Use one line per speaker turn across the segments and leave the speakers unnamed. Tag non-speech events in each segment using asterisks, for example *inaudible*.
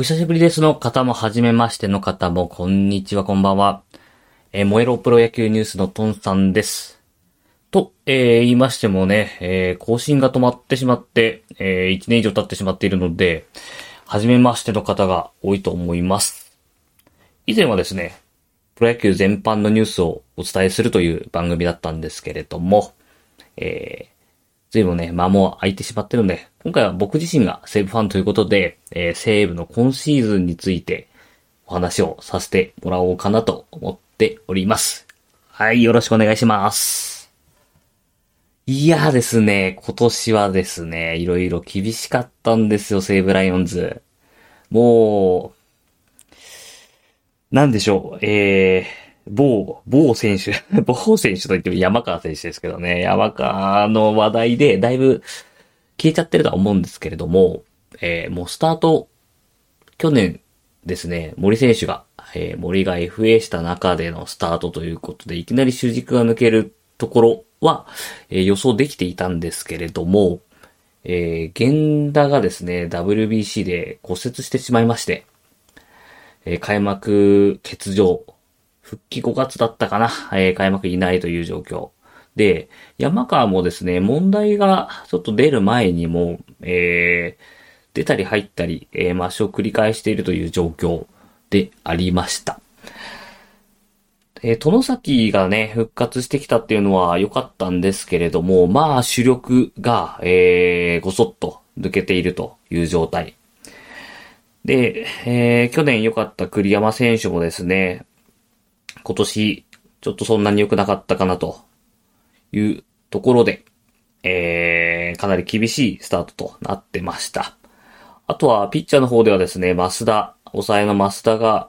お久しぶりですの方も、はじめましての方も、こんにちは、こんばんは。えー、燃えろプロ野球ニュースのトンさんです。と、えー、言いましてもね、えー、更新が止まってしまって、えー、1年以上経ってしまっているので、はじめましての方が多いと思います。以前はですね、プロ野球全般のニュースをお伝えするという番組だったんですけれども、えー、随分ね、間も空いてしまってるので、今回は僕自身が西武ファンということで、えー、西武の今シーズンについてお話をさせてもらおうかなと思っております。はい、よろしくお願いします。いやですね、今年はですね、いろいろ厳しかったんですよ、西武ライオンズ。もう、なんでしょう、えー、某、某選手、*laughs* 某選手と言っても山川選手ですけどね、山川の話題でだいぶ消えちゃってるとは思うんですけれども、えー、もうスタート、去年ですね、森選手が、えー、森が FA した中でのスタートということで、いきなり主軸が抜けるところは、えー、予想できていたんですけれども、えー、源田がですね、WBC で骨折してしまいまして、え、開幕欠場復帰5月だったかな、えー、開幕いないという状況。で、山川もですね、問題がちょっと出る前にも、えー、出たり入ったり、えー、マッシュを繰り返しているという状況でありました。えー、殿崎がね、復活してきたっていうのは良かったんですけれども、まあ主力が、えー、ごそっと抜けているという状態。で、えー、去年良かった栗山選手もですね、今年、ちょっとそんなに良くなかったかなというところで、えー、かなり厳しいスタートとなってました。あとは、ピッチャーの方ではですね、増田、抑えの増田が、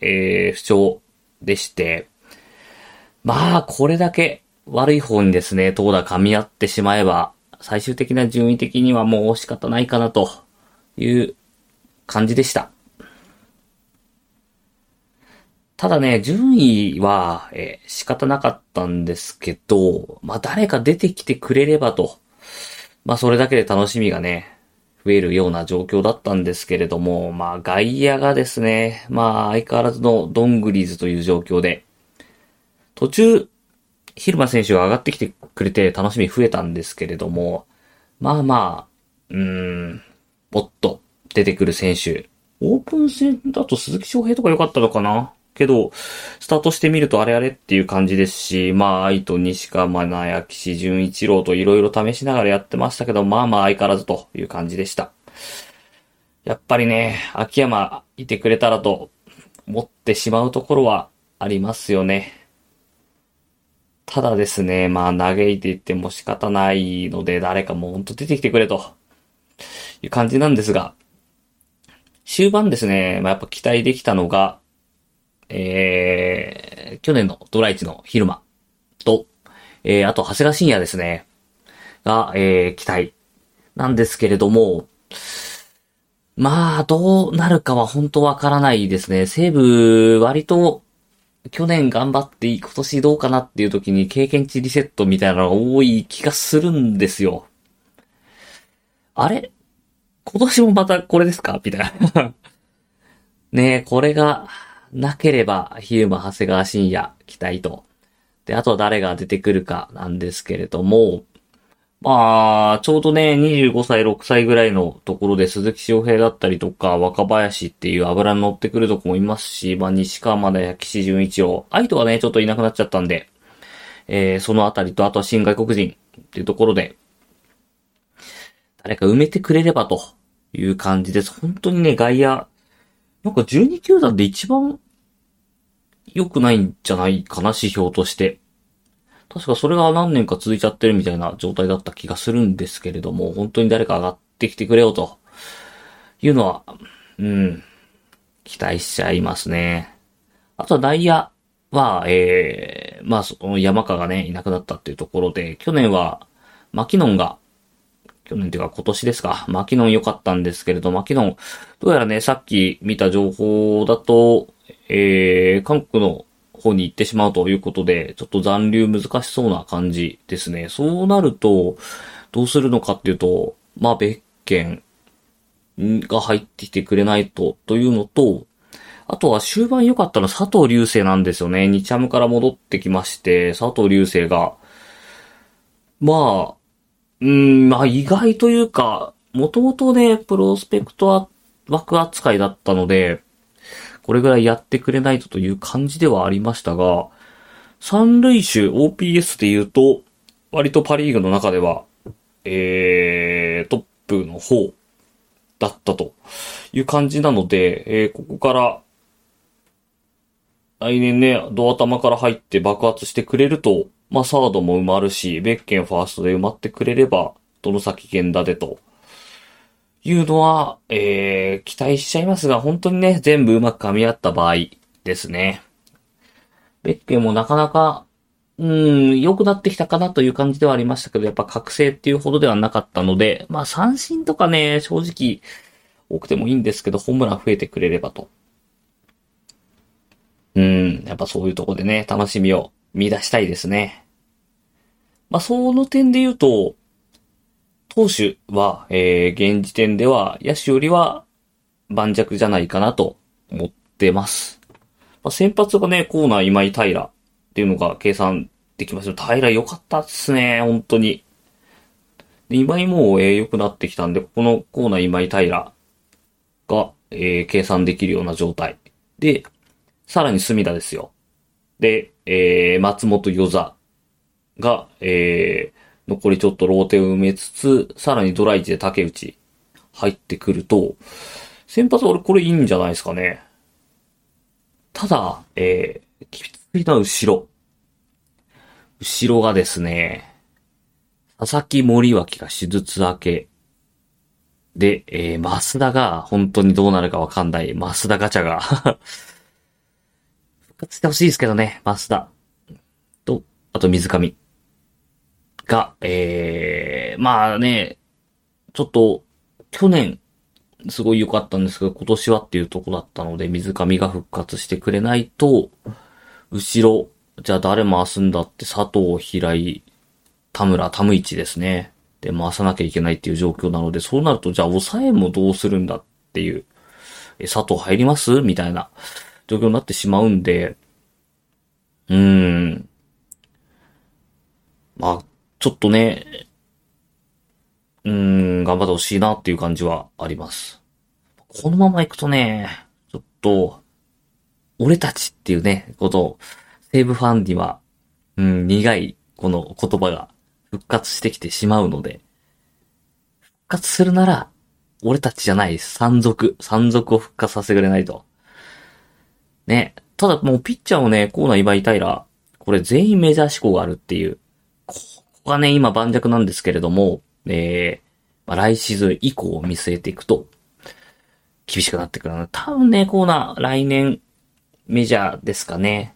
えー、不調でして、まあ、これだけ悪い方にですね、投打噛み合ってしまえば、最終的な順位的にはもう仕方ないかなという感じでした。ただね、順位は、えー、仕方なかったんですけど、まあ誰か出てきてくれればと、まあそれだけで楽しみがね、増えるような状況だったんですけれども、まあ外野がですね、まあ相変わらずのドングリーズという状況で、途中、ルマ選手が上がってきてくれて楽しみ増えたんですけれども、まあまあ、うーん、もっと出てくる選手、オープン戦だと鈴木翔平とか良かったのかな？けど、スタートしてみるとあれあれっていう感じですし、まあ、愛と西川真奈岸士純一郎といろいろ試しながらやってましたけど、まあまあ相変わらずという感じでした。やっぱりね、秋山いてくれたらと思ってしまうところはありますよね。ただですね、まあ嘆いていっても仕方ないので、誰かもうほんと出てきてくれという感じなんですが、終盤ですね、まあやっぱ期待できたのが、えー、去年のドライチの昼間と、えー、あと、長谷川深也ですね。が、えー、期待なんですけれども、まあ、どうなるかは本当わからないですね。西武、割と、去年頑張って今年どうかなっていう時に経験値リセットみたいなのが多い気がするんですよ。あれ？今年もまたこれですか？みたいな *laughs* ねえ、これが、なければ、ヒューマ、長谷川深也、期待と。で、あと誰が出てくるかなんですけれども、まあ、ちょうどね、25歳、6歳ぐらいのところで鈴木翔平だったりとか、若林っていう油に乗ってくるとこもいますし、まあ、西川まだや岸純一郎。愛斗はね、ちょっといなくなっちゃったんで、えー、そのあたりと、あとは新外国人っていうところで、誰か埋めてくれればという感じです。本当にね、外野、なんか12球団で一番良くないんじゃないかな、指標として。確かそれが何年か続いちゃってるみたいな状態だった気がするんですけれども、本当に誰か上がってきてくれよというのは、うん、期待しちゃいますね。あとは内野は、ええー、まあ、その山川がね、いなくなったっていうところで、去年は、マキノンが去年というか今年ですか。マキノン良かったんですけれど、マキノン、どうやらね、さっき見た情報だと、えー、韓国の方に行ってしまうということで、ちょっと残留難しそうな感じですね。そうなると、どうするのかっていうと、まあ、別件が入ってきてくれないと、というのと、あとは終盤良かったのは佐藤隆星なんですよね。日ハムから戻ってきまして、佐藤隆星が、まあ、うん、まあ意外というか、もともとね、プロスペクト枠扱いだったので、これぐらいやってくれないとという感じではありましたが、三塁手 OPS で言うと、割とパリーグの中では、えー、トップの方だったという感じなので、えー、ここから、来年ね、ドア玉から入って爆発してくれると、まあ、サードも埋まるし、ベッケンファーストで埋まってくれれば、どの先源田でと、いうのは、えー、期待しちゃいますが、本当にね、全部うまく噛み合った場合ですね。ベッケもなかなか、うん、良くなってきたかなという感じではありましたけど、やっぱ覚醒っていうほどではなかったので、まあ三振とかね、正直多くてもいいんですけど、ホームラン増えてくれればと。うん、やっぱそういうとこでね、楽しみを見出したいですね。まあその点で言うと、投手は、えー、現時点では野手よりは盤石じゃないかなと思ってます。まあ、先発がね、コーナー今井平っていうのが計算できました。平良かったっすね、本当に。で今井も、えー、良くなってきたんで、ここのコーナー今井平が、えー、計算できるような状態。で、さらに隅田ですよ。で、えー、松本与座が、えー、残りちょっとローテを埋めつつ、さらにドライチで竹内入ってくると、先発俺これいいんじゃないですかね。ただ、えー、きついのは後ろ。後ろがですね、佐々木森脇が手術明け。で、えー、増田が本当にどうなるかわかんない。増田ガチャが *laughs* 復活してほしいですけどね、増田。と、あと水上。が、えー、まあね、ちょっと、去年、すごい良かったんですけど、今年はっていうとこだったので、水上が復活してくれないと、後ろ、じゃあ誰回すんだって佐藤、平井、田村、田ム一ですね。で、回さなきゃいけないっていう状況なので、そうなると、じゃあ抑えもどうするんだっていう、え、佐藤入ります？みたいな状況になってしまうんで、うーん。まあ、ちょっとね、うーん、頑張ってほしいなっていう感じはあります。このまま行くとね、ちょっと、俺たちっていうね、ことを、西武ファンには、うん、苦い、この言葉が復活してきてしまうので、復活するなら、俺たちじゃない、山賊、山賊を復活させてくれないと。ね。ただもうピッチャーをね、コーナー祝いたいら、これ全員メジャー志向があるっていう。こがね、今盤石なんですけれども、えー、まあ、来シーズン以降を見据えていくと、厳しくなってくるの多分ね、コーナー、来年、メジャーですかね。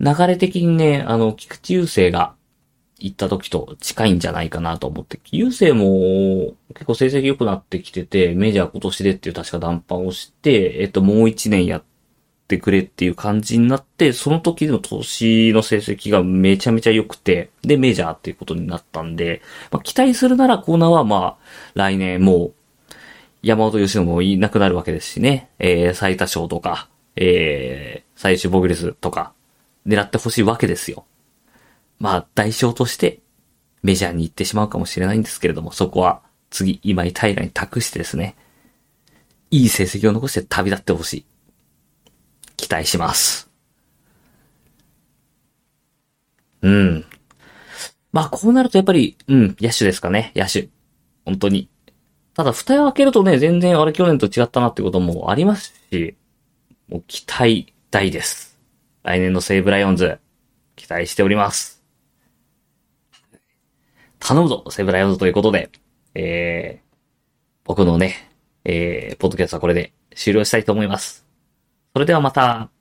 流れ的にね、あの、菊池雄星が行った時と近いんじゃないかなと思って、雄星も結構成績良くなってきてて、メジャー今年でっていう確か談判をして、えっと、もう一年やっってくれっていう感じになって、その時の投資の成績がめちゃめちゃ良くて、で、メジャーっていうことになったんで、まあ、期待するならコーナーはまあ、来年もう、山本由伸もいなくなるわけですしね、えー、最多勝とか、えー、最終防御率とか、狙ってほしいわけですよ。まあ、代償として、メジャーに行ってしまうかもしれないんですけれども、そこは、次、今井平に託してですね、いい成績を残して旅立ってほしい。期待します。うん。まあ、こうなるとやっぱり、うん、野手ですかね、野手。本当に。ただ、蓋を開けるとね、全然あれ去年と違ったなってこともありますし、もう期待大です。来年の西武ライオンズ、期待しております。頼むぞ、西武ライオンズということで、えー、僕のね、えー、ポッドキャストはこれで終了したいと思います。それではまた。